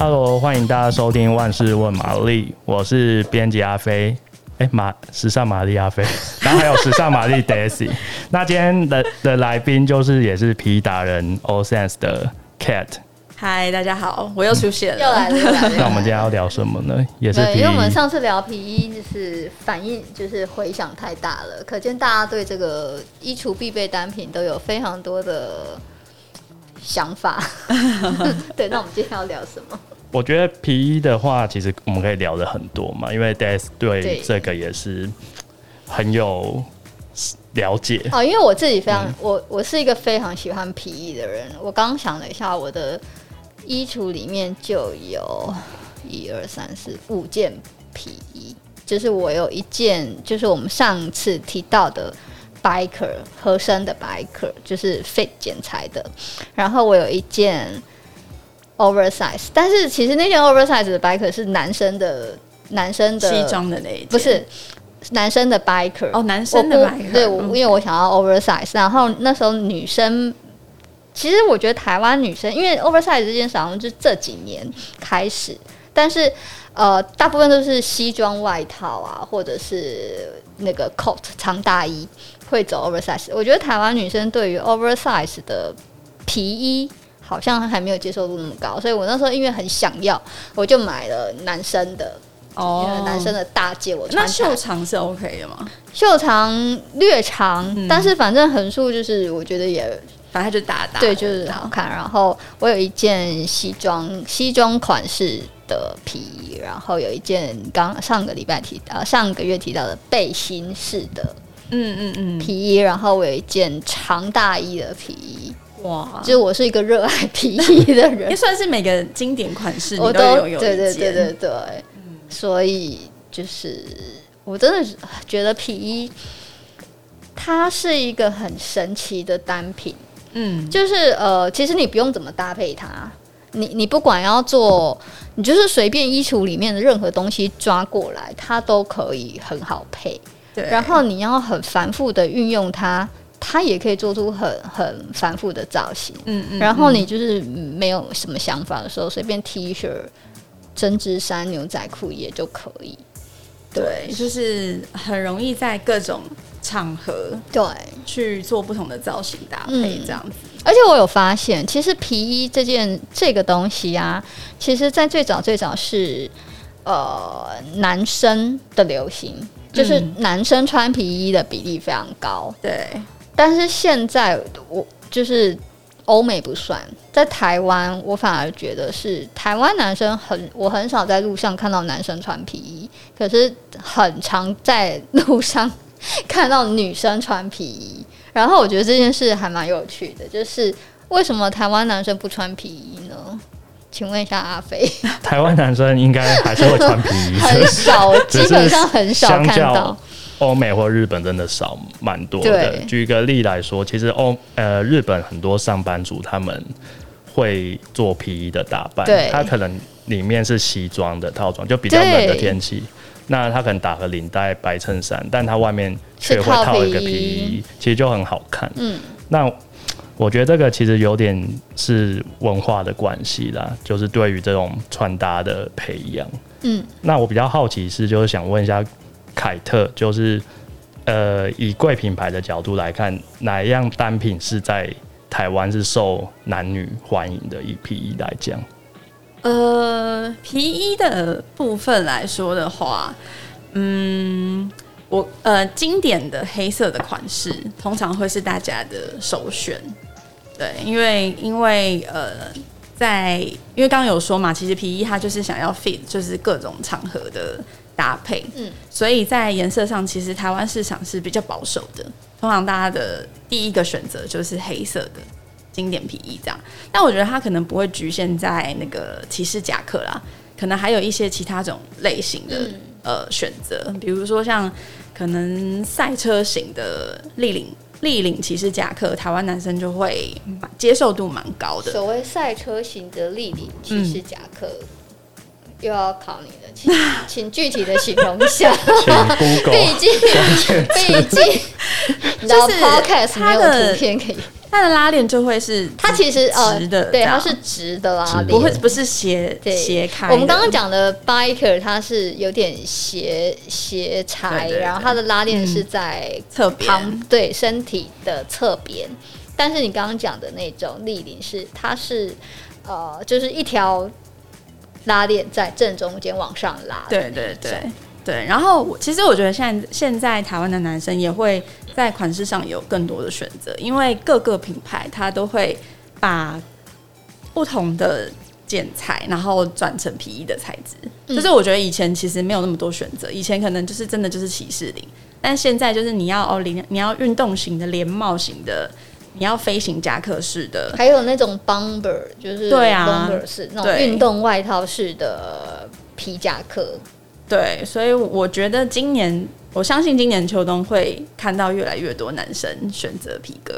Hello，欢迎大家收听万事问玛丽，我是编辑阿飞。哎，玛时尚玛丽阿飞，然后还有时尚玛丽 Daisy。那今天的的来宾就是也是皮衣达人 OSense 的 Cat。嗨，大家好，我又出现了，又来了。那我们今天要聊什么呢？也是因为我们上次聊皮衣，就是反应就是回响太大了，可见大家对这个衣橱必备单品都有非常多的想法。对，那我们今天要聊什么？我觉得皮衣的话，其实我们可以聊的很多嘛，因为 Daisy 对这个也是很有了解。哦，因为我自己非常，嗯、我我是一个非常喜欢皮衣的人。我刚想了一下，我的衣橱里面就有一二三四五件皮衣，就是我有一件，就是我们上次提到的 biker 合身的 biker，就是 fit 剪裁的。然后我有一件。oversize，但是其实那件 oversize 的 biker 是男生的，男生的西装的那一件，不是男生的 biker 哦，男生的 biker，对，我因为我想要 oversize，然后那时候女生，其实我觉得台湾女生，因为 oversize 这件事好像就这几年开始，但是呃，大部分都是西装外套啊，或者是那个 coat 长大衣会走 oversize，我觉得台湾女生对于 oversize 的皮衣。好像还没有接受度那么高，所以我那时候因为很想要，我就买了男生的哦，男生的大件。我穿。那袖长是 OK 的吗？袖长略长，嗯、但是反正横竖就是我觉得也，反正就大大，对，就是好看。然后我有一件西装西装款式的皮衣，然后有一件刚上个礼拜提到上个月提到的背心式的，嗯嗯嗯皮衣，然后我有一件长大衣的皮衣。哇！就我是一个热爱皮衣的人，也算是每个经典款式我都有有。对对对对对，嗯、所以就是我真的觉得皮衣它是一个很神奇的单品。嗯，就是呃，其实你不用怎么搭配它，你你不管要做，你就是随便衣橱里面的任何东西抓过来，它都可以很好配。对，然后你要很繁复的运用它。它也可以做出很很繁复的造型，嗯嗯，然后你就是没有什么想法的时候，随便 T 恤、针织衫、牛仔裤也就可以。对，对。就是很容易在各种场合对。去做不同的造型搭配这样子。而且我有发现，其实皮衣这件这个东西啊，其实在最早最早是呃男生的流行，就是男生穿皮衣的比例非常高，对。但是现在我就是欧美不算，在台湾我反而觉得是台湾男生很，我很少在路上看到男生穿皮衣，可是很常在路上看到女生穿皮衣。然后我觉得这件事还蛮有趣的，就是为什么台湾男生不穿皮衣呢？请问一下阿飞，台湾男生应该还是会穿皮衣，很少，基本上很少看到。欧美或日本真的少蛮多的。举个例来说，其实欧呃日本很多上班族他们会做皮衣的打扮，他可能里面是西装的套装，就比较冷的天气，那他可能打个领带、白衬衫，但他外面却会套一个皮衣，其实就很好看。嗯，那我觉得这个其实有点是文化的关系啦，就是对于这种穿搭的培养。嗯，那我比较好奇是，就是想问一下。凯特就是，呃，以贵品牌的角度来看，哪一样单品是在台湾是受男女欢迎的？以皮衣来讲，呃，皮衣的部分来说的话，嗯，我呃，经典的黑色的款式通常会是大家的首选，对，因为因为呃，在因为刚刚有说嘛，其实皮衣它就是想要 fit，就是各种场合的。搭配，嗯，所以在颜色上，其实台湾市场是比较保守的。通常大家的第一个选择就是黑色的经典皮衣这样。但我觉得它可能不会局限在那个骑士夹克啦，可能还有一些其他种类型的、嗯、呃选择，比如说像可能赛车型的立领立领骑士夹克，台湾男生就会接受度蛮高的。所谓赛车型的立领骑士夹克。嗯又要考你了，请 请具体的形容一下。毕竟毕竟，你知道 podcast 没有图片可以。它的拉链就会是它其实呃直的，对，它是直的拉链，不会不是斜斜开。我们刚刚讲的 biker 它是有点斜斜裁，然后它的拉链是在侧边，对身体的侧边。但是你刚刚讲的那种立领是，它是呃，就是一条拉链在正中间往上拉。对对对对。然后其实我觉得现在现在台湾的男生也会。在款式上有更多的选择，因为各个品牌它都会把不同的剪裁，然后转成皮衣的材质。嗯、就是我觉得以前其实没有那么多选择，以前可能就是真的就是骑士领，但现在就是你要哦领你要运动型的连帽型的，你要飞行夹克式的，还有那种 bomber，就是对啊，bomber 式那种运动外套式的皮夹克。对，所以我觉得今年。我相信今年秋冬会看到越来越多男生选择皮革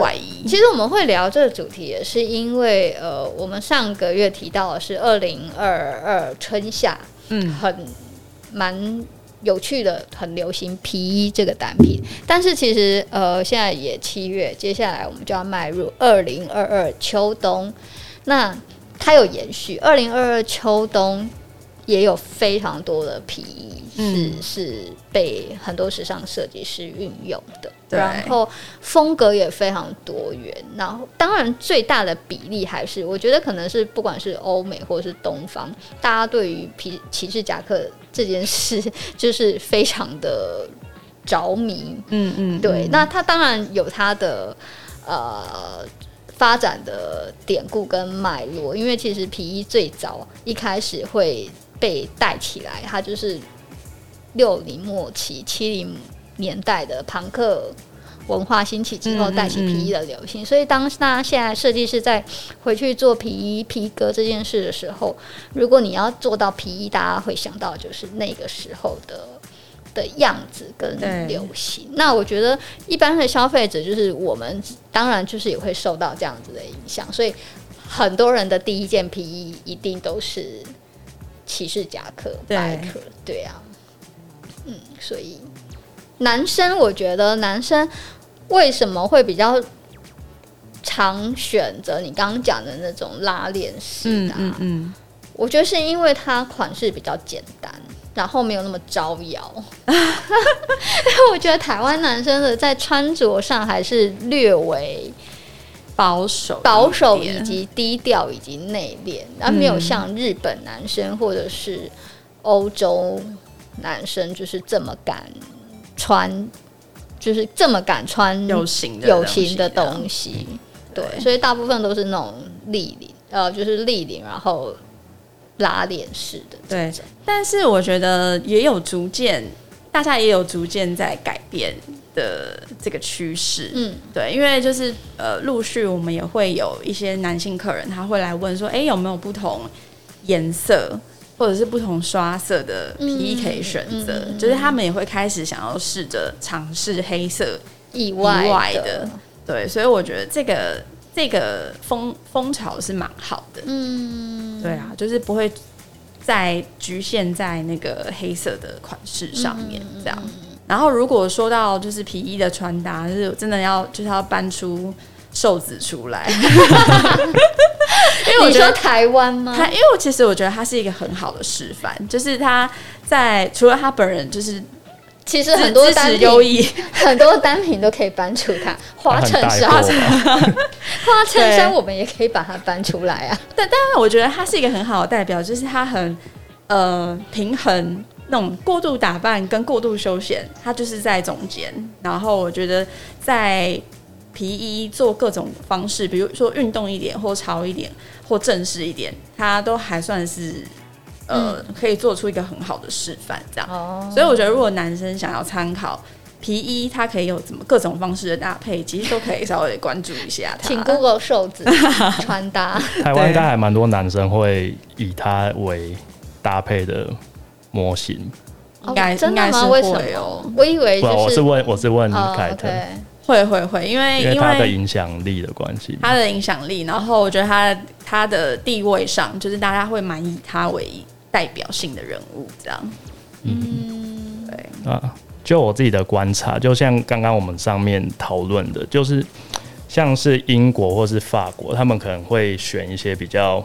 外衣。其实我们会聊这个主题，也是因为呃，我们上个月提到的是二零二二春夏，嗯，很蛮有趣的，很流行皮衣这个单品。但是其实呃，现在也七月，接下来我们就要迈入二零二二秋冬。那它有延续，二零二二秋冬也有非常多的皮衣。是、嗯、是被很多时尚设计师运用的，然后风格也非常多元。然后当然最大的比例还是，我觉得可能是不管是欧美或是东方，大家对于皮骑士夹克这件事就是非常的着迷。嗯嗯，对。那它当然有它的呃发展的典故跟脉络，因为其实皮衣最早一开始会被带起来，它就是。六零末期、七零年代的庞克文化兴起之后，带起皮衣的流行。嗯嗯嗯，所以，当大家现在设计师在回去做皮衣、皮革这件事的时候，如果你要做到皮衣，大家会想到就是那个时候的的样子跟流行。那我觉得，一般的消费者就是我们，当然就是也会受到这样子的影响。所以，很多人的第一件皮衣一定都是骑士夹克、白壳，对啊。嗯，所以男生，我觉得男生为什么会比较常选择你刚刚讲的那种拉链式的？嗯嗯，嗯，我觉得是因为它款式比较简单，然后没有那么招摇。因为我觉得台湾男生的在穿着上还是略微保守、保守以及低调以及内敛，而没有像日本男生或者是欧洲。男生就是这么敢穿，就是这么敢穿有型的有型的东西，对，所以大部分都是那种立领，呃，就是立领，然后拉链式的。对，但是我觉得也有逐渐，大家也有逐渐在改变的这个趋势。嗯，对，因为就是呃，陆续我们也会有一些男性客人，他会来问说，哎，有没有不同颜色？或者是不同刷色的皮衣可以选择，嗯嗯、就是他们也会开始想要试着尝试黑色。以外，以外的，对，所以我觉得这个这个风风潮是蛮好的，嗯，对啊，就是不会再局限在那个黑色的款式上面这样。嗯、然后如果说到就是皮衣的穿搭，就是真的要就是要搬出瘦子出来。因为我觉得台湾吗？他因为我其实我觉得他是一个很好的示范，就是他在除了他本人，就是其实很多单品，很多单品都可以搬出它 花衬衫，花衬衫我们也可以把它搬出来啊。但当然我觉得它是一个很好的代表，就是它很呃平衡那种过度打扮跟过度休闲，它就是在中间。然后我觉得在。皮衣做各种方式，比如说运动一点，或潮一点，或正式一点，它都还算是呃，嗯、可以做出一个很好的示范。这样，哦、所以我觉得，如果男生想要参考皮衣，它可以有怎么各种方式的搭配，其实都可以稍微关注一下它。请 Google 瘦子 穿搭。台湾应该还蛮多男生会以他为搭配的模型，应该应该是会哦。我以为就是我是问我是问凯特。哦 okay 会会会，因为因为他的影响力的关系，他的影响力，然后我觉得他他的地位上，就是大家会蛮以他为代表性的人物，这样。嗯，对啊，就我自己的观察，就像刚刚我们上面讨论的，就是像是英国或是法国，他们可能会选一些比较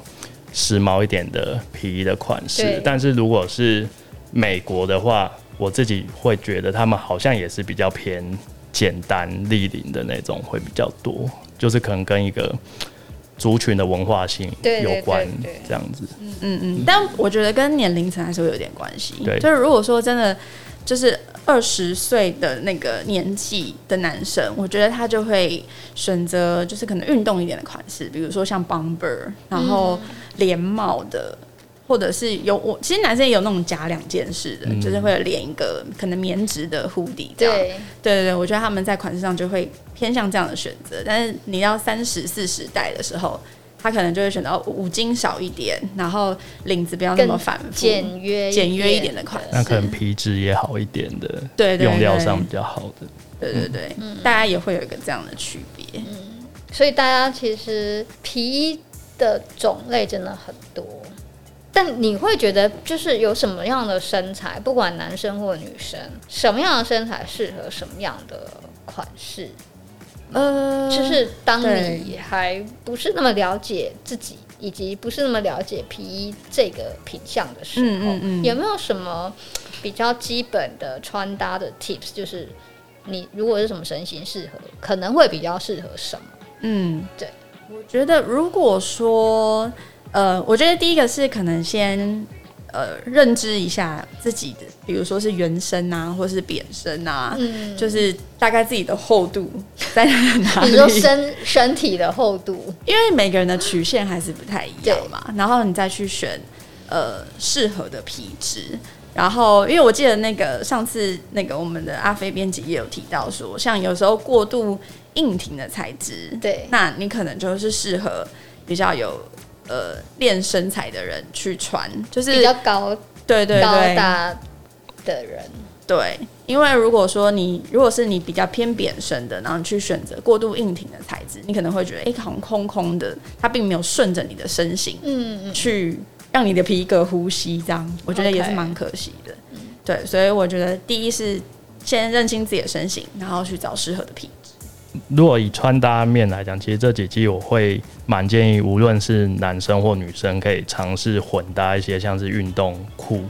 时髦一点的皮衣的款式。但是如果是美国的话，我自己会觉得他们好像也是比较偏简单立领的那种会比较多，就是可能跟一个族群的文化性有关这样子。嗯嗯嗯。但我觉得跟年龄层还是会有点关系。对，就是如果说真的。就是二十岁的那个年纪的男生，我觉得他就会选择就是可能运动一点的款式，比如说像 bomber，然后连帽的，或者是有我其实男生也有那种假两件式的，就是会连一个可能棉质的 hoodie 这样。对对对，我觉得他们在款式上就会偏向这样的选择。但是你要三十四十代的时候。他可能就会选择五金少一点，然后领子不要那么繁复，简约简约一点的款式。那可能皮质也好一点的，对，用料上比较好的。对对对，嗯、大家也会有一个这样的区别。嗯，所以大家其实皮衣的种类真的很多，但你会觉得就是有什么样的身材，不管男生或女生，什么样的身材适合什么样的款式？呃，就是当你还不是那么了解自己，以及不是那么了解皮衣这个品相的时候，嗯嗯嗯，有没有什么比较基本的穿搭的 tips？就是你如果是什么身形适合，可能会比较适合什么？嗯，对，我觉得如果说，呃，我觉得第一个是可能先。呃，认知一下自己的，比如说是圆身啊，或是扁身啊，嗯，就是大概自己的厚度在哪里？比如说身身体的厚度，因为每个人的曲线还是不太一样嘛。然后你再去选呃适合的皮质。然后，因为我记得那个上次那个我们的阿飞编辑也有提到说，像有时候过度硬挺的材质，对，那你可能就是适合比较有。呃，练身材的人去穿，就是比较高，对对对，高大的人，对，因为如果说你如果是你比较偏扁身的，然后你去选择过度硬挺的材质，你可能会觉得，哎、欸，好像空空的，它并没有顺着你的身形，嗯嗯，去让你的皮革呼吸，这样，我觉得也是蛮可惜的，嗯，对，所以我觉得第一是先认清自己的身形，然后去找适合的皮。如果以穿搭面来讲，其实这几季我会蛮建议，无论是男生或女生，可以尝试混搭一些像是运动裤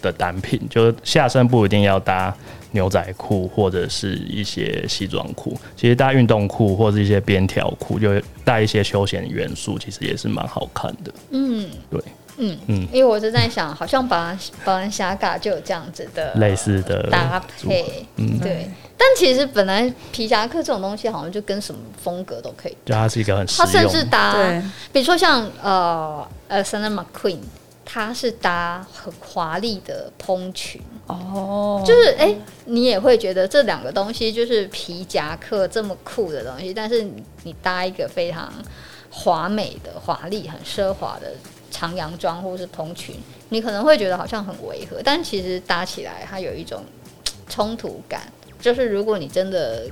的单品，就是下身不一定要搭牛仔裤或者是一些西装裤，其实搭运动裤或是一些边条裤，就带一些休闲元素，其实也是蛮好看的。嗯，对。嗯嗯，因为我是在想，好像宝蓝霞嘎就有这样子的类似的搭配，嗯，对。但其实本来皮夹克这种东西，好像就跟什么风格都可以。就它是一个很，它甚至搭，比如说像呃，Alexander McQueen，他是搭很华丽的蓬裙哦，就是哎、欸，你也会觉得这两个东西就是皮夹克这么酷的东西，但是你搭一个非常华美的、华丽、很奢华的。长洋装或是蓬裙，你可能会觉得好像很违和，但其实搭起来它有一种冲突感。就是如果你真的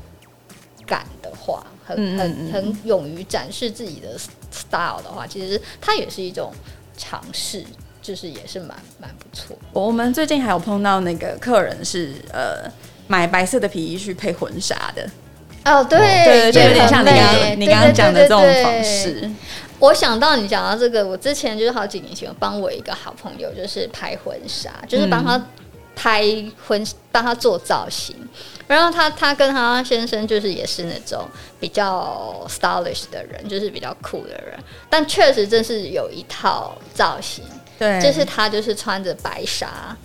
敢的话，很很很勇于展示自己的 style 的话，其实它也是一种尝试，就是也是蛮蛮不错。我们最近还有碰到那个客人是呃买白色的皮衣去配婚纱的。哦，对对，就有点像你刚刚你刚刚讲的这种方式。我想到你讲到这个，我之前就是好几年前帮我一个好朋友，就是拍婚纱，就是帮他拍婚，帮他做造型。然后他他跟他先生就是也是那种比较 stylish 的人，就是比较酷的人。但确实真是有一套造型，对，就是他就是穿着白纱，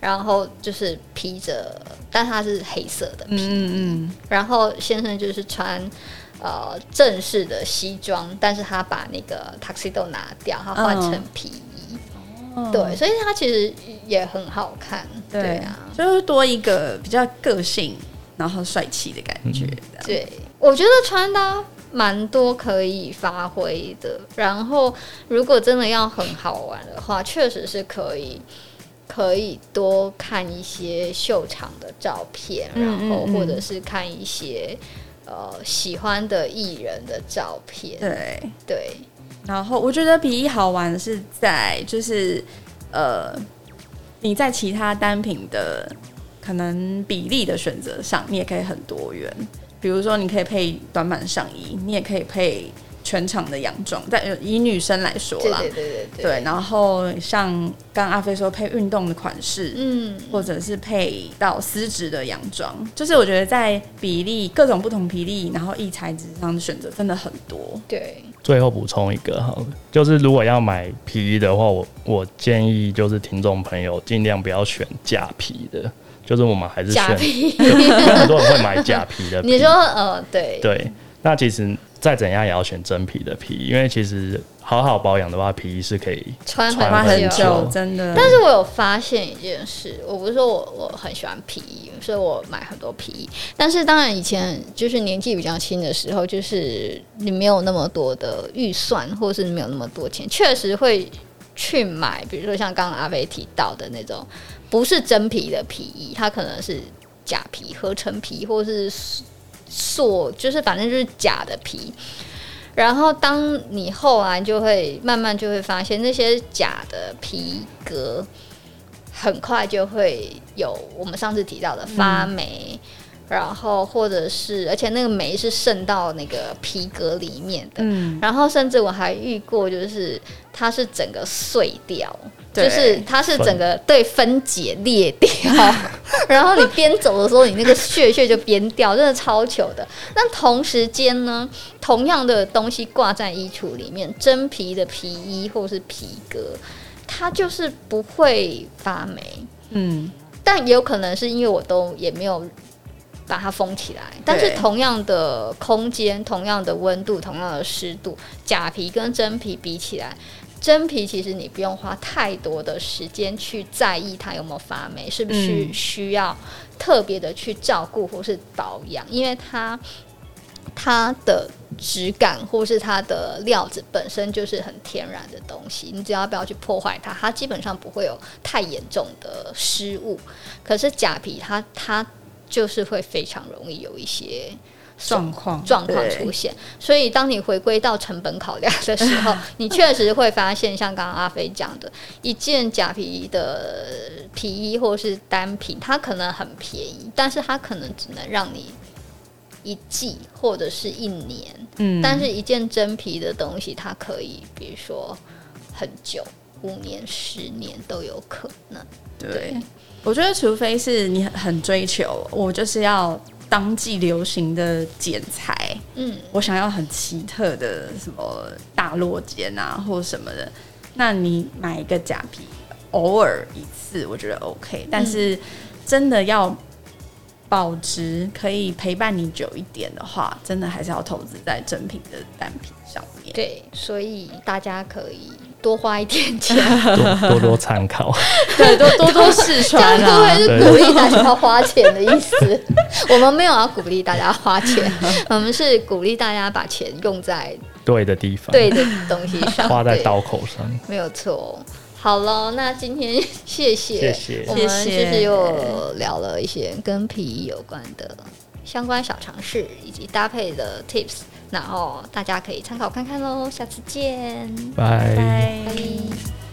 然后就是披着，但他是黑色的皮，嗯嗯，然后先生就是穿。呃，正式的西装，但是他把那个 tuxedo 拿掉，他换成皮衣，哦、对，所以他其实也很好看，对，对啊，就是多一个比较个性，然后帅气的感觉。嗯、对，我觉得穿搭蛮多可以发挥的，然后如果真的要很好玩的话，确实是可以，可以多看一些秀场的照片，然后或者是看一些。呃，喜欢的艺人的照片，对对。然后我觉得比一好玩是在就是呃，你在其他单品的可能比例的选择上，你也可以很多元。比如说你可以配短版上衣，你也可以配。全场的洋装，但以女生来说啦，对对对对，对，然后像刚刚阿飞说配运动的款式，嗯，或者是配到丝质的洋装，就是我觉得在比例各种不同比例，然后异材质上的选择真的很多。对，最后补充一个哈，就是如果要买皮衣的话，我我建议就是听众朋友尽量不要选假皮的，就是我们还是选假皮，很多人会买假皮的皮。你说呃，对对，那其实。再怎样也要选真皮的皮，因为其实好好保养的话，皮衣是可以穿很久，真的。但是我有发现一件事，我不是说我我很喜欢皮衣，所以我买很多皮衣。但是当然以前就是年纪比较轻的时候，就是你没有那么多的预算，或是没有那么多钱，确实会去买，比如说像刚刚阿飞提到的那种，不是真皮的皮衣，它可能是假皮、合成皮，或是。塑就是反正就是假的皮，然后当你后来就会慢慢就会发现那些假的皮革很快就会有我们上次提到的发霉，嗯、然后或者是而且那个霉是渗到那个皮革里面的，嗯、然后甚至我还遇过就是它是整个碎掉。就是它是整个对分解裂掉，然后你边走的时候，你那个屑屑就边掉，真的超糗的。但同时间呢，同样的东西挂在衣橱里面，真皮的皮衣或是皮革，它就是不会发霉。嗯，但也有可能是因为我都也没有把它封起来。但是同样的空间、同样的温度、同样的湿度，假皮跟真皮比起来。真皮其实你不用花太多的时间去在意它有没有发霉，是不是需要特别的去照顾或是保养？因为它它的质感或是它的料子本身就是很天然的东西，你只要不要去破坏它，它基本上不会有太严重的失误。可是假皮它它就是会非常容易有一些。状况状况出现，所以当你回归到成本考量的时候，你确实会发现，像刚刚阿飞讲的，一件假皮的皮衣或是单品，它可能很便宜，但是它可能只能让你一季或者是一年。嗯，但是一件真皮的东西，它可以，比如说很久，五年、十年都有可能。对，对我觉得，除非是你很追求，我就是要。当季流行的剪裁，嗯，我想要很奇特的什么大落肩啊，或什么的，那你买一个假皮，偶尔一次我觉得 OK，但是真的要保值，可以陪伴你久一点的话，真的还是要投资在正品的单品上面。对，所以大家可以。多花一点钱，多 多多参考，对，多多多试 穿，这样会是鼓励大家花钱的意思。我们没有要鼓励大家花钱，我们是鼓励大家把钱用在对的地方，对的东西上，花在刀口上，没有错。好了，那今天谢谢，谢谢，我们就是又聊了一些跟皮衣有关的相关小常识以及搭配的 tips。然后大家可以参考看看喽，下次见，拜拜。拜。